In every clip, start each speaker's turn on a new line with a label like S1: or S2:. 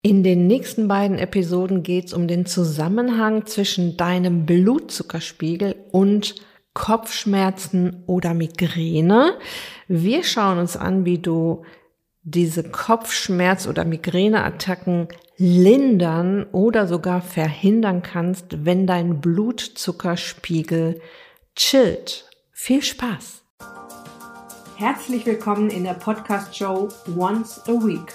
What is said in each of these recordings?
S1: In den nächsten beiden Episoden geht es um den Zusammenhang zwischen deinem Blutzuckerspiegel und Kopfschmerzen oder Migräne. Wir schauen uns an, wie du diese Kopfschmerz- oder Migräneattacken lindern oder sogar verhindern kannst, wenn dein Blutzuckerspiegel chillt. Viel Spaß! Herzlich willkommen in der Podcast-Show Once a Week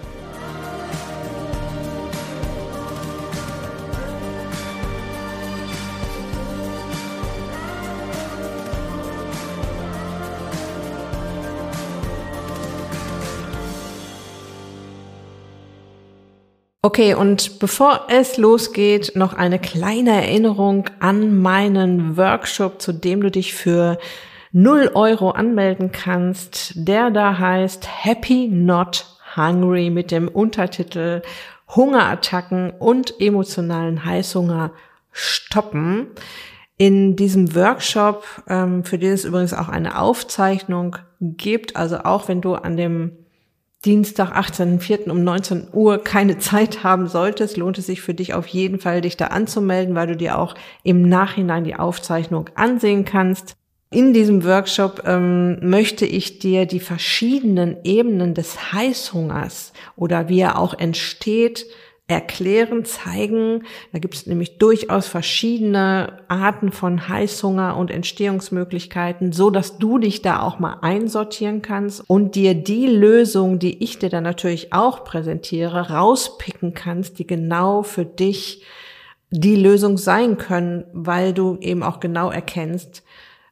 S1: Okay, und bevor es losgeht, noch eine kleine Erinnerung an meinen Workshop, zu dem du dich für 0 Euro anmelden kannst. Der da heißt Happy Not Hungry mit dem Untertitel Hungerattacken und emotionalen Heißhunger stoppen. In diesem Workshop, ähm, für den es übrigens auch eine Aufzeichnung gibt, also auch wenn du an dem Dienstag, 18.04. um 19 Uhr keine Zeit haben solltest, lohnt es sich für dich auf jeden Fall, dich da anzumelden, weil du dir auch im Nachhinein die Aufzeichnung ansehen kannst. In diesem Workshop ähm, möchte ich dir die verschiedenen Ebenen des Heißhungers oder wie er auch entsteht, erklären, zeigen. Da gibt es nämlich durchaus verschiedene Arten von Heißhunger und Entstehungsmöglichkeiten, so dass du dich da auch mal einsortieren kannst und dir die Lösung, die ich dir dann natürlich auch präsentiere, rauspicken kannst, die genau für dich die Lösung sein können, weil du eben auch genau erkennst,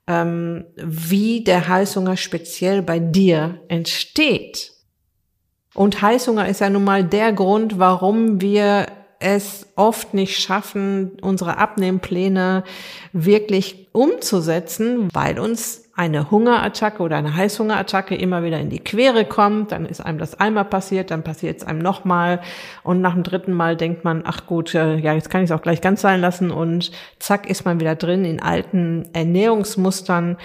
S1: ähm, wie der Heißhunger speziell bei dir entsteht. Und Heißhunger ist ja nun mal der Grund, warum wir es oft nicht schaffen, unsere Abnehmpläne wirklich umzusetzen, weil uns eine Hungerattacke oder eine Heißhungerattacke immer wieder in die Quere kommt, dann ist einem das einmal passiert, dann passiert es einem nochmal. Und nach dem dritten Mal denkt man, ach gut, äh, ja, jetzt kann ich es auch gleich ganz sein lassen. Und zack ist man wieder drin in alten Ernährungsmustern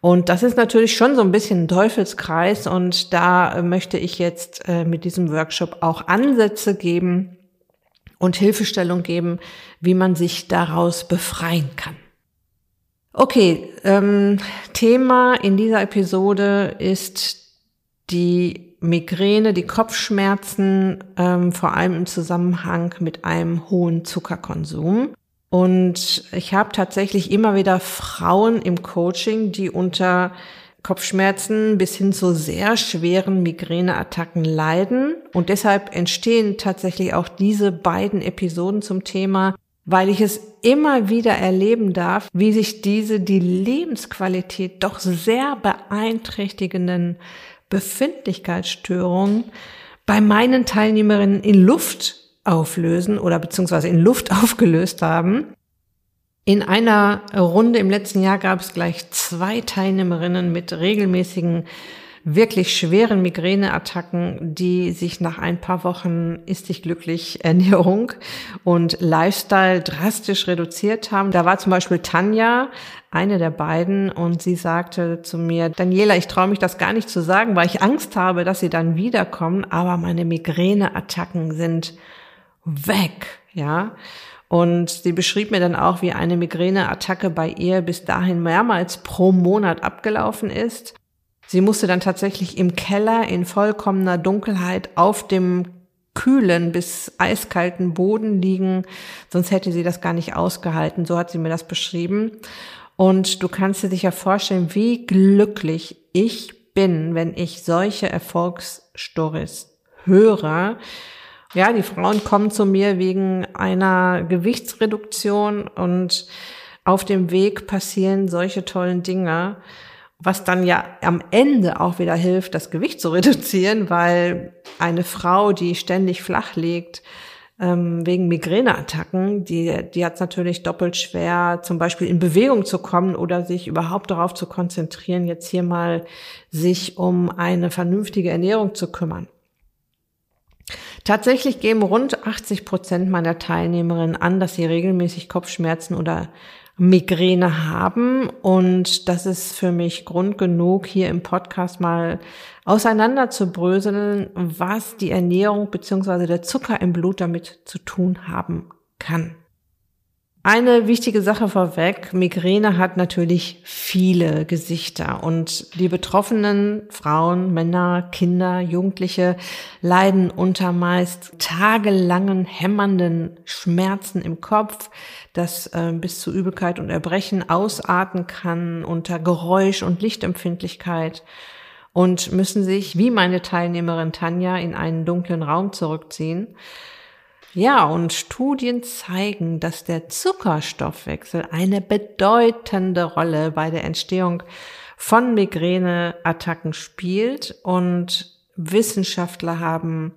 S1: und das ist natürlich schon so ein bisschen ein Teufelskreis und da äh, möchte ich jetzt äh, mit diesem Workshop auch Ansätze geben und Hilfestellung geben, wie man sich daraus befreien kann. Okay, ähm, Thema in dieser Episode ist die Migräne, die Kopfschmerzen, ähm, vor allem im Zusammenhang mit einem hohen Zuckerkonsum. Und ich habe tatsächlich immer wieder Frauen im Coaching, die unter Kopfschmerzen bis hin zu sehr schweren Migräneattacken leiden. Und deshalb entstehen tatsächlich auch diese beiden Episoden zum Thema, weil ich es immer wieder erleben darf, wie sich diese die Lebensqualität doch sehr beeinträchtigenden Befindlichkeitsstörungen bei meinen Teilnehmerinnen in Luft auflösen oder beziehungsweise in Luft aufgelöst haben. In einer Runde im letzten Jahr gab es gleich zwei Teilnehmerinnen mit regelmäßigen, wirklich schweren Migräneattacken, die sich nach ein paar Wochen ist dich glücklich Ernährung und Lifestyle drastisch reduziert haben. Da war zum Beispiel Tanja, eine der beiden, und sie sagte zu mir, Daniela, ich traue mich das gar nicht zu sagen, weil ich Angst habe, dass sie dann wiederkommen, aber meine Migräneattacken sind weg, ja. Und sie beschrieb mir dann auch, wie eine Migräneattacke bei ihr bis dahin mehrmals pro Monat abgelaufen ist. Sie musste dann tatsächlich im Keller in vollkommener Dunkelheit auf dem kühlen bis eiskalten Boden liegen, sonst hätte sie das gar nicht ausgehalten. So hat sie mir das beschrieben. Und du kannst dir sicher vorstellen, wie glücklich ich bin, wenn ich solche Erfolgsstories höre, ja, die Frauen kommen zu mir wegen einer Gewichtsreduktion und auf dem Weg passieren solche tollen Dinge, was dann ja am Ende auch wieder hilft, das Gewicht zu reduzieren, weil eine Frau, die ständig flach liegt, ähm, wegen Migräneattacken, die, die hat es natürlich doppelt schwer, zum Beispiel in Bewegung zu kommen oder sich überhaupt darauf zu konzentrieren, jetzt hier mal sich um eine vernünftige Ernährung zu kümmern. Tatsächlich geben rund 80 Prozent meiner Teilnehmerinnen an, dass sie regelmäßig Kopfschmerzen oder Migräne haben. Und das ist für mich Grund genug, hier im Podcast mal auseinander zu bröseln, was die Ernährung beziehungsweise der Zucker im Blut damit zu tun haben kann. Eine wichtige Sache vorweg, Migräne hat natürlich viele Gesichter und die betroffenen Frauen, Männer, Kinder, Jugendliche leiden unter meist tagelangen hämmernden Schmerzen im Kopf, das äh, bis zu Übelkeit und Erbrechen ausarten kann, unter Geräusch- und Lichtempfindlichkeit und müssen sich, wie meine Teilnehmerin Tanja, in einen dunklen Raum zurückziehen. Ja, und Studien zeigen, dass der Zuckerstoffwechsel eine bedeutende Rolle bei der Entstehung von Migräneattacken spielt und Wissenschaftler haben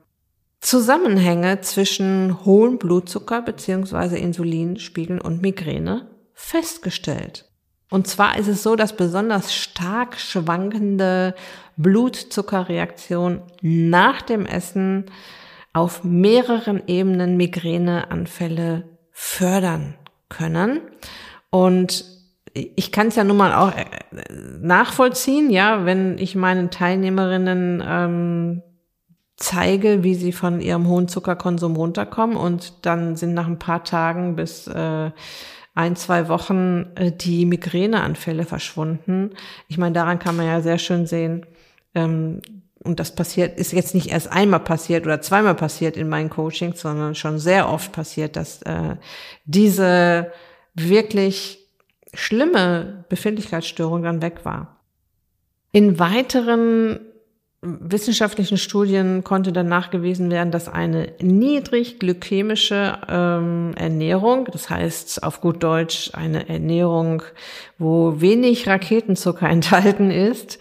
S1: Zusammenhänge zwischen hohem Blutzucker bzw. Insulinspiegeln und Migräne festgestellt. Und zwar ist es so, dass besonders stark schwankende Blutzuckerreaktionen nach dem Essen auf mehreren Ebenen Migräneanfälle fördern können. Und ich kann es ja nun mal auch äh, nachvollziehen, ja, wenn ich meinen Teilnehmerinnen ähm, zeige, wie sie von ihrem hohen Zuckerkonsum runterkommen und dann sind nach ein paar Tagen bis äh, ein, zwei Wochen äh, die Migräneanfälle verschwunden. Ich meine, daran kann man ja sehr schön sehen, ähm, und das passiert, ist jetzt nicht erst einmal passiert oder zweimal passiert in meinen Coachings, sondern schon sehr oft passiert, dass äh, diese wirklich schlimme Befindlichkeitsstörung dann weg war. In weiteren wissenschaftlichen Studien konnte dann nachgewiesen werden, dass eine niedrig glykämische ähm, Ernährung, das heißt auf gut Deutsch eine Ernährung, wo wenig Raketenzucker enthalten ist,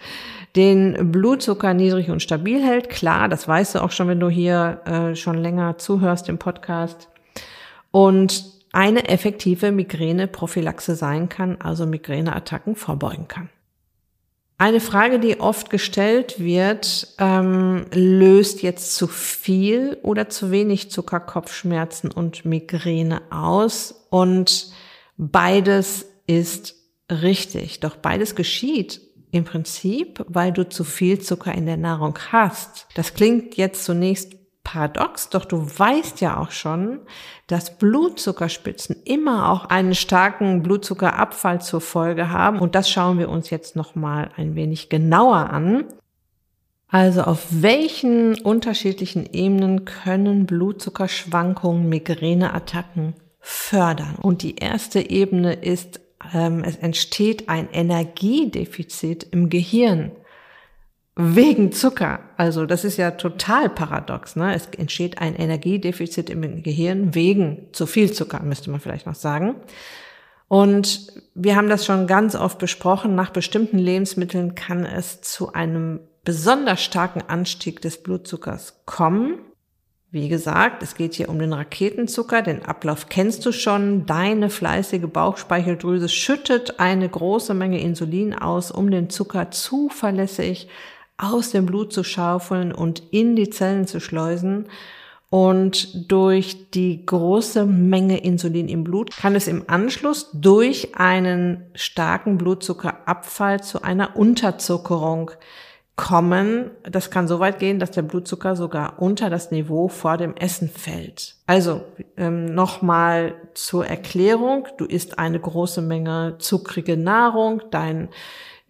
S1: den Blutzucker niedrig und stabil hält. Klar, das weißt du auch schon, wenn du hier äh, schon länger zuhörst im Podcast. Und eine effektive Migräneprophylaxe sein kann, also Migräneattacken vorbeugen kann. Eine Frage, die oft gestellt wird, ähm, löst jetzt zu viel oder zu wenig Zucker Kopfschmerzen und Migräne aus? Und beides ist richtig. Doch beides geschieht im Prinzip, weil du zu viel Zucker in der Nahrung hast. Das klingt jetzt zunächst paradox, doch du weißt ja auch schon, dass Blutzuckerspitzen immer auch einen starken Blutzuckerabfall zur Folge haben und das schauen wir uns jetzt noch mal ein wenig genauer an. Also auf welchen unterschiedlichen Ebenen können Blutzuckerschwankungen Migräneattacken fördern? Und die erste Ebene ist ähm, es entsteht ein Energiedefizit im Gehirn wegen Zucker. Also das ist ja total paradox. Ne? Es entsteht ein Energiedefizit im Gehirn wegen zu viel Zucker, müsste man vielleicht noch sagen. Und wir haben das schon ganz oft besprochen. Nach bestimmten Lebensmitteln kann es zu einem besonders starken Anstieg des Blutzuckers kommen. Wie gesagt, es geht hier um den Raketenzucker. Den Ablauf kennst du schon. Deine fleißige Bauchspeicheldrüse schüttet eine große Menge Insulin aus, um den Zucker zuverlässig aus dem Blut zu schaufeln und in die Zellen zu schleusen. Und durch die große Menge Insulin im Blut kann es im Anschluss durch einen starken Blutzuckerabfall zu einer Unterzuckerung kommen. Das kann so weit gehen, dass der Blutzucker sogar unter das Niveau vor dem Essen fällt. Also ähm, nochmal zur Erklärung. Du isst eine große Menge zuckrige Nahrung, dein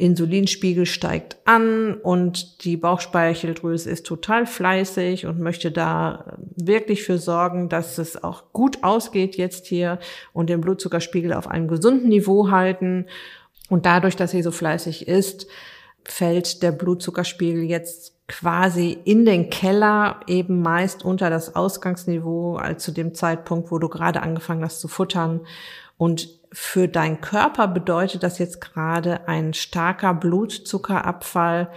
S1: Insulinspiegel steigt an und die Bauchspeicheldrüse ist total fleißig und möchte da wirklich für sorgen, dass es auch gut ausgeht jetzt hier und den Blutzuckerspiegel auf einem gesunden Niveau halten. Und dadurch, dass sie so fleißig ist, fällt der Blutzuckerspiegel jetzt quasi in den Keller, eben meist unter das Ausgangsniveau, als zu dem Zeitpunkt, wo du gerade angefangen hast zu futtern. Und für deinen Körper bedeutet das jetzt gerade ein starker Blutzuckerabfall.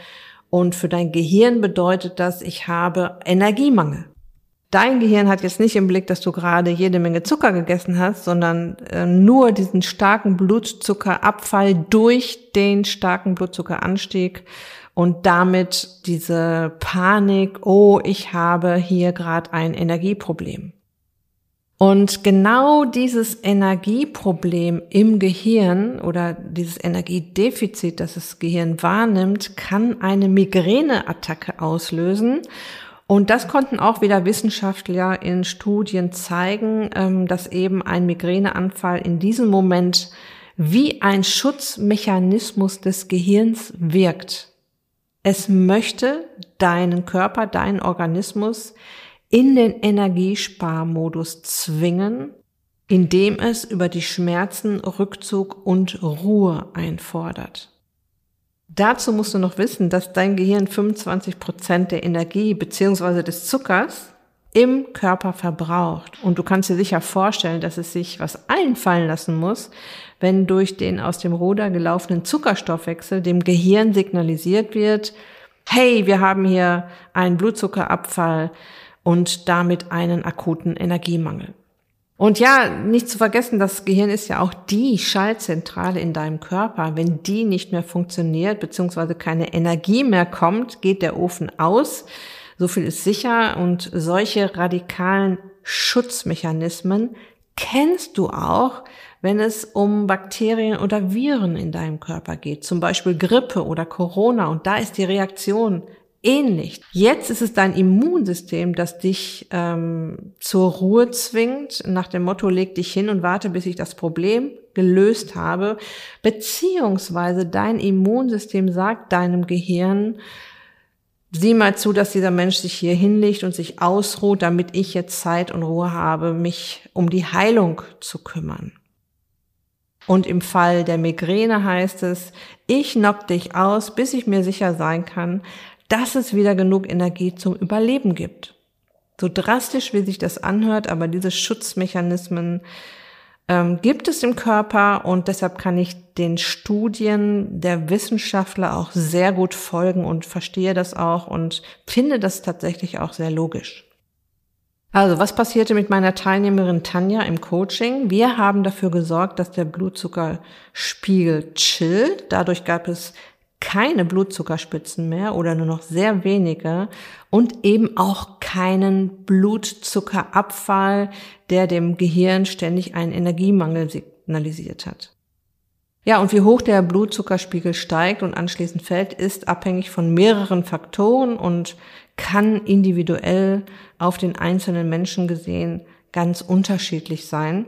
S1: Und für dein Gehirn bedeutet das, ich habe Energiemangel. Dein Gehirn hat jetzt nicht im Blick, dass du gerade jede Menge Zucker gegessen hast, sondern äh, nur diesen starken Blutzuckerabfall durch den starken Blutzuckeranstieg und damit diese Panik, oh, ich habe hier gerade ein Energieproblem. Und genau dieses Energieproblem im Gehirn oder dieses Energiedefizit, das das Gehirn wahrnimmt, kann eine Migräneattacke auslösen. Und das konnten auch wieder Wissenschaftler in Studien zeigen, ähm, dass eben ein Migräneanfall in diesem Moment wie ein Schutzmechanismus des Gehirns wirkt. Es möchte deinen Körper, deinen Organismus in den Energiesparmodus zwingen, indem es über die Schmerzen Rückzug und Ruhe einfordert. Dazu musst du noch wissen, dass dein Gehirn 25 Prozent der Energie beziehungsweise des Zuckers im Körper verbraucht. Und du kannst dir sicher vorstellen, dass es sich was einfallen lassen muss, wenn durch den aus dem Ruder gelaufenen Zuckerstoffwechsel dem Gehirn signalisiert wird, hey, wir haben hier einen Blutzuckerabfall und damit einen akuten Energiemangel. Und ja, nicht zu vergessen, das Gehirn ist ja auch die Schaltzentrale in deinem Körper. Wenn die nicht mehr funktioniert, beziehungsweise keine Energie mehr kommt, geht der Ofen aus. So viel ist sicher. Und solche radikalen Schutzmechanismen kennst du auch, wenn es um Bakterien oder Viren in deinem Körper geht, zum Beispiel Grippe oder Corona. Und da ist die Reaktion ähnlich. Jetzt ist es dein Immunsystem, das dich ähm, zur Ruhe zwingt, nach dem Motto, leg dich hin und warte, bis ich das Problem gelöst habe, beziehungsweise dein Immunsystem sagt deinem Gehirn, sieh mal zu, dass dieser Mensch sich hier hinlegt und sich ausruht, damit ich jetzt Zeit und Ruhe habe, mich um die Heilung zu kümmern. Und im Fall der Migräne heißt es, ich knock dich aus, bis ich mir sicher sein kann, dass es wieder genug Energie zum Überleben gibt. So drastisch, wie sich das anhört, aber diese Schutzmechanismen ähm, gibt es im Körper und deshalb kann ich den Studien der Wissenschaftler auch sehr gut folgen und verstehe das auch und finde das tatsächlich auch sehr logisch. Also, was passierte mit meiner Teilnehmerin Tanja im Coaching? Wir haben dafür gesorgt, dass der Blutzuckerspiegel chillt. Dadurch gab es keine Blutzuckerspitzen mehr oder nur noch sehr wenige und eben auch keinen Blutzuckerabfall, der dem Gehirn ständig einen Energiemangel signalisiert hat. Ja, und wie hoch der Blutzuckerspiegel steigt und anschließend fällt, ist abhängig von mehreren Faktoren und kann individuell auf den einzelnen Menschen gesehen ganz unterschiedlich sein.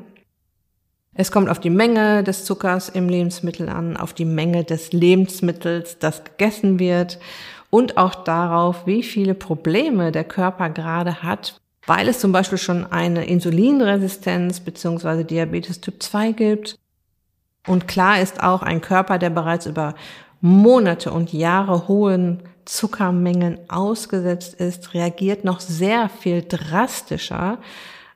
S1: Es kommt auf die Menge des Zuckers im Lebensmittel an, auf die Menge des Lebensmittels, das gegessen wird und auch darauf, wie viele Probleme der Körper gerade hat, weil es zum Beispiel schon eine Insulinresistenz bzw. Diabetes Typ 2 gibt. Und klar ist auch ein Körper, der bereits über Monate und Jahre hohen Zuckermengen ausgesetzt ist, reagiert noch sehr viel drastischer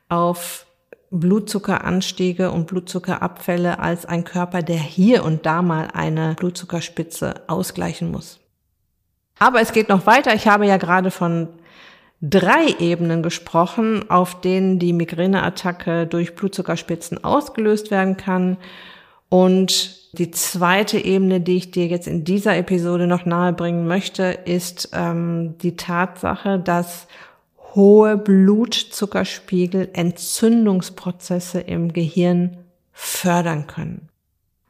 S1: auf Blutzuckeranstiege und Blutzuckerabfälle als ein Körper, der hier und da mal eine Blutzuckerspitze ausgleichen muss. Aber es geht noch weiter. Ich habe ja gerade von drei Ebenen gesprochen, auf denen die Migräneattacke durch Blutzuckerspitzen ausgelöst werden kann. Und die zweite Ebene, die ich dir jetzt in dieser Episode noch nahebringen möchte, ist ähm, die Tatsache, dass hohe Blutzuckerspiegel Entzündungsprozesse im Gehirn fördern können.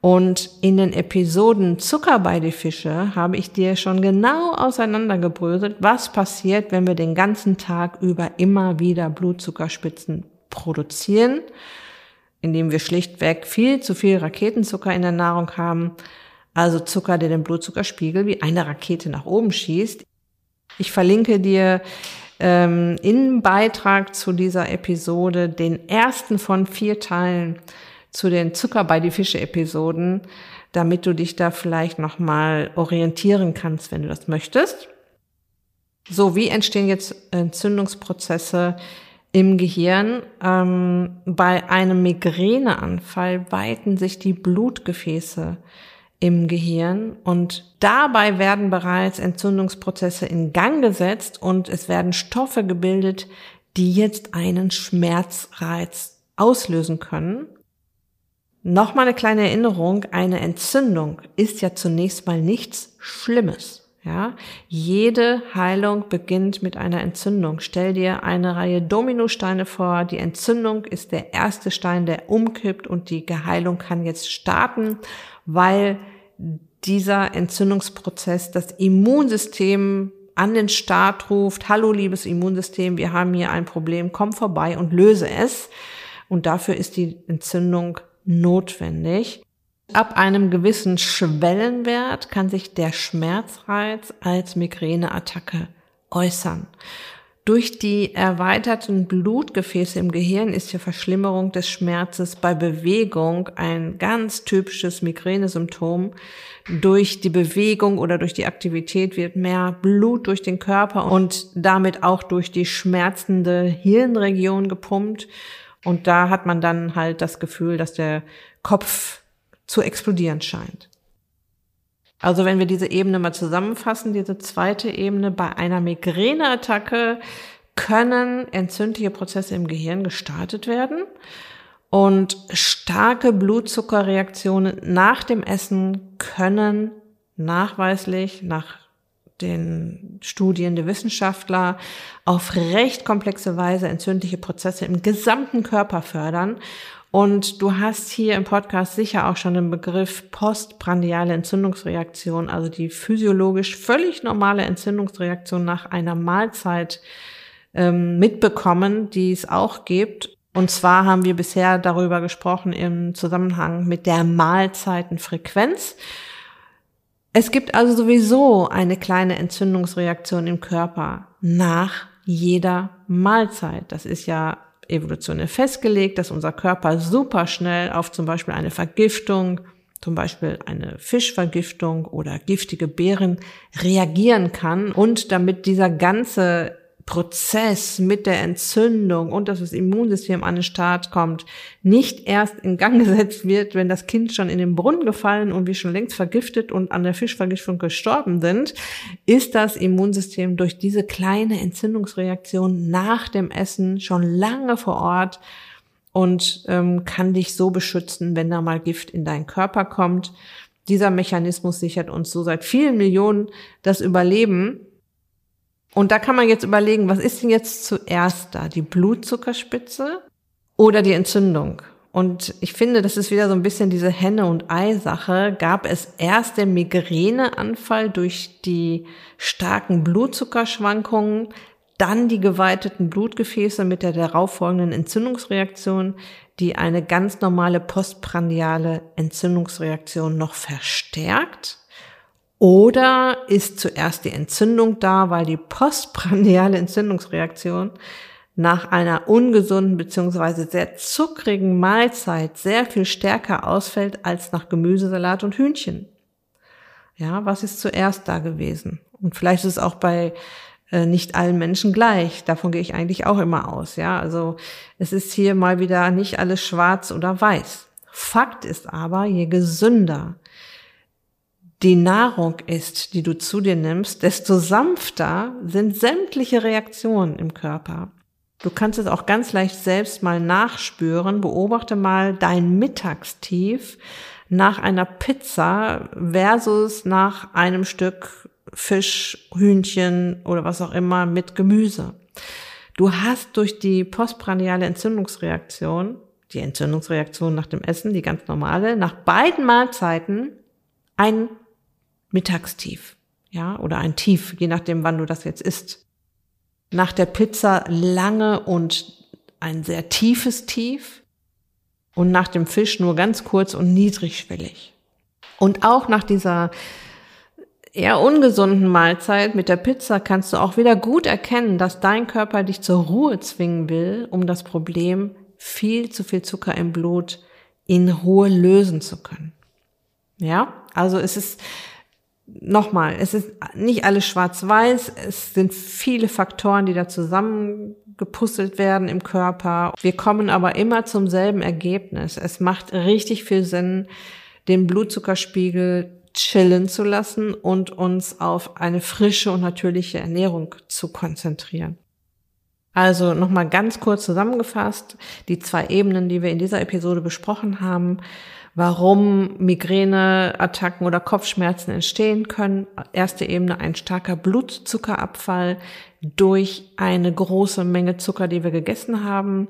S1: Und in den Episoden Zucker bei die Fische habe ich dir schon genau auseinandergebröselt, was passiert, wenn wir den ganzen Tag über immer wieder Blutzuckerspitzen produzieren indem wir schlichtweg viel zu viel Raketenzucker in der Nahrung haben, also Zucker, der den Blutzuckerspiegel wie eine Rakete nach oben schießt. Ich verlinke dir ähm, im Beitrag zu dieser Episode den ersten von vier Teilen zu den Zucker bei die Fische Episoden, damit du dich da vielleicht nochmal orientieren kannst, wenn du das möchtest. So, wie entstehen jetzt Entzündungsprozesse im Gehirn. Ähm, bei einem Migräneanfall weiten sich die Blutgefäße im Gehirn und dabei werden bereits Entzündungsprozesse in Gang gesetzt und es werden Stoffe gebildet, die jetzt einen Schmerzreiz auslösen können. Nochmal eine kleine Erinnerung, eine Entzündung ist ja zunächst mal nichts Schlimmes. Ja, jede Heilung beginnt mit einer Entzündung. Stell dir eine Reihe Dominosteine vor. Die Entzündung ist der erste Stein, der umkippt und die Geheilung kann jetzt starten, weil dieser Entzündungsprozess das Immunsystem an den Start ruft. Hallo, liebes Immunsystem, wir haben hier ein Problem. Komm vorbei und löse es. Und dafür ist die Entzündung notwendig. Ab einem gewissen Schwellenwert kann sich der Schmerzreiz als Migräneattacke äußern. Durch die erweiterten Blutgefäße im Gehirn ist die Verschlimmerung des Schmerzes bei Bewegung ein ganz typisches Migränesymptom. Durch die Bewegung oder durch die Aktivität wird mehr Blut durch den Körper und damit auch durch die schmerzende Hirnregion gepumpt. Und da hat man dann halt das Gefühl, dass der Kopf zu explodieren scheint. Also wenn wir diese Ebene mal zusammenfassen, diese zweite Ebene, bei einer Migräneattacke können entzündliche Prozesse im Gehirn gestartet werden und starke Blutzuckerreaktionen nach dem Essen können nachweislich nach den Studien der Wissenschaftler auf recht komplexe Weise entzündliche Prozesse im gesamten Körper fördern und du hast hier im Podcast sicher auch schon den Begriff postprandiale Entzündungsreaktion, also die physiologisch völlig normale Entzündungsreaktion nach einer Mahlzeit ähm, mitbekommen, die es auch gibt. Und zwar haben wir bisher darüber gesprochen im Zusammenhang mit der Mahlzeitenfrequenz. Es gibt also sowieso eine kleine Entzündungsreaktion im Körper nach jeder Mahlzeit. Das ist ja evolutionär festgelegt, dass unser Körper super schnell auf zum Beispiel eine Vergiftung, zum Beispiel eine Fischvergiftung oder giftige Beeren reagieren kann. Und damit dieser ganze Prozess mit der Entzündung und dass das Immunsystem an den Start kommt, nicht erst in Gang gesetzt wird, wenn das Kind schon in den Brunnen gefallen und wir schon längst vergiftet und an der Fischvergiftung gestorben sind, ist das Immunsystem durch diese kleine Entzündungsreaktion nach dem Essen schon lange vor Ort und ähm, kann dich so beschützen, wenn da mal Gift in deinen Körper kommt. Dieser Mechanismus sichert uns so seit vielen Millionen das Überleben und da kann man jetzt überlegen, was ist denn jetzt zuerst da? Die Blutzuckerspitze oder die Entzündung? Und ich finde, das ist wieder so ein bisschen diese Henne- und Ei-Sache. Gab es erst den Migräneanfall durch die starken Blutzuckerschwankungen, dann die geweiteten Blutgefäße mit der darauffolgenden Entzündungsreaktion, die eine ganz normale postprandiale Entzündungsreaktion noch verstärkt? Oder ist zuerst die Entzündung da, weil die postprandiale Entzündungsreaktion nach einer ungesunden beziehungsweise sehr zuckrigen Mahlzeit sehr viel stärker ausfällt als nach Gemüsesalat und Hühnchen. Ja, was ist zuerst da gewesen? Und vielleicht ist es auch bei äh, nicht allen Menschen gleich. Davon gehe ich eigentlich auch immer aus. Ja, also es ist hier mal wieder nicht alles schwarz oder weiß. Fakt ist aber, je gesünder, die Nahrung ist, die du zu dir nimmst, desto sanfter sind sämtliche Reaktionen im Körper. Du kannst es auch ganz leicht selbst mal nachspüren. Beobachte mal dein Mittagstief nach einer Pizza versus nach einem Stück Fisch, Hühnchen oder was auch immer mit Gemüse. Du hast durch die postprandiale Entzündungsreaktion, die Entzündungsreaktion nach dem Essen, die ganz normale, nach beiden Mahlzeiten ein Mittagstief, ja, oder ein Tief, je nachdem, wann du das jetzt isst. Nach der Pizza lange und ein sehr tiefes Tief und nach dem Fisch nur ganz kurz und niedrigschwellig. Und auch nach dieser eher ungesunden Mahlzeit mit der Pizza kannst du auch wieder gut erkennen, dass dein Körper dich zur Ruhe zwingen will, um das Problem viel zu viel Zucker im Blut in Ruhe lösen zu können. Ja, also es ist nochmal, es ist nicht alles schwarz-weiß, es sind viele Faktoren, die da zusammengepuzzelt werden im Körper. Wir kommen aber immer zum selben Ergebnis. Es macht richtig viel Sinn, den Blutzuckerspiegel chillen zu lassen und uns auf eine frische und natürliche Ernährung zu konzentrieren. Also nochmal ganz kurz zusammengefasst, die zwei Ebenen, die wir in dieser Episode besprochen haben, warum Migräneattacken oder Kopfschmerzen entstehen können. Erste Ebene ein starker Blutzuckerabfall durch eine große Menge Zucker, die wir gegessen haben.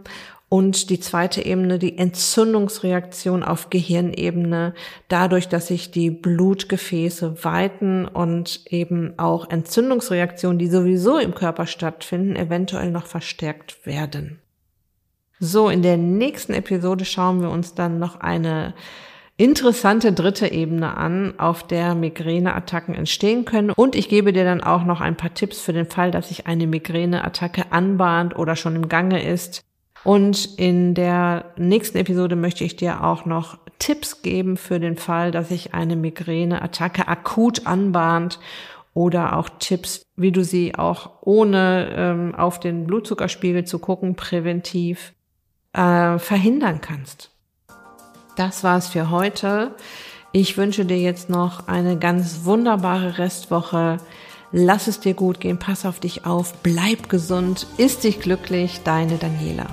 S1: Und die zweite Ebene, die Entzündungsreaktion auf Gehirnebene, dadurch, dass sich die Blutgefäße weiten und eben auch Entzündungsreaktionen, die sowieso im Körper stattfinden, eventuell noch verstärkt werden. So, in der nächsten Episode schauen wir uns dann noch eine interessante dritte Ebene an, auf der Migräneattacken entstehen können. Und ich gebe dir dann auch noch ein paar Tipps für den Fall, dass sich eine Migräneattacke anbahnt oder schon im Gange ist. Und in der nächsten Episode möchte ich dir auch noch Tipps geben für den Fall, dass sich eine Migräneattacke akut anbahnt oder auch Tipps, wie du sie auch ohne ähm, auf den Blutzuckerspiegel zu gucken präventiv äh, verhindern kannst. Das war's für heute. Ich wünsche dir jetzt noch eine ganz wunderbare Restwoche. Lass es dir gut gehen, pass auf dich auf, bleib gesund, ist dich glücklich, deine Daniela.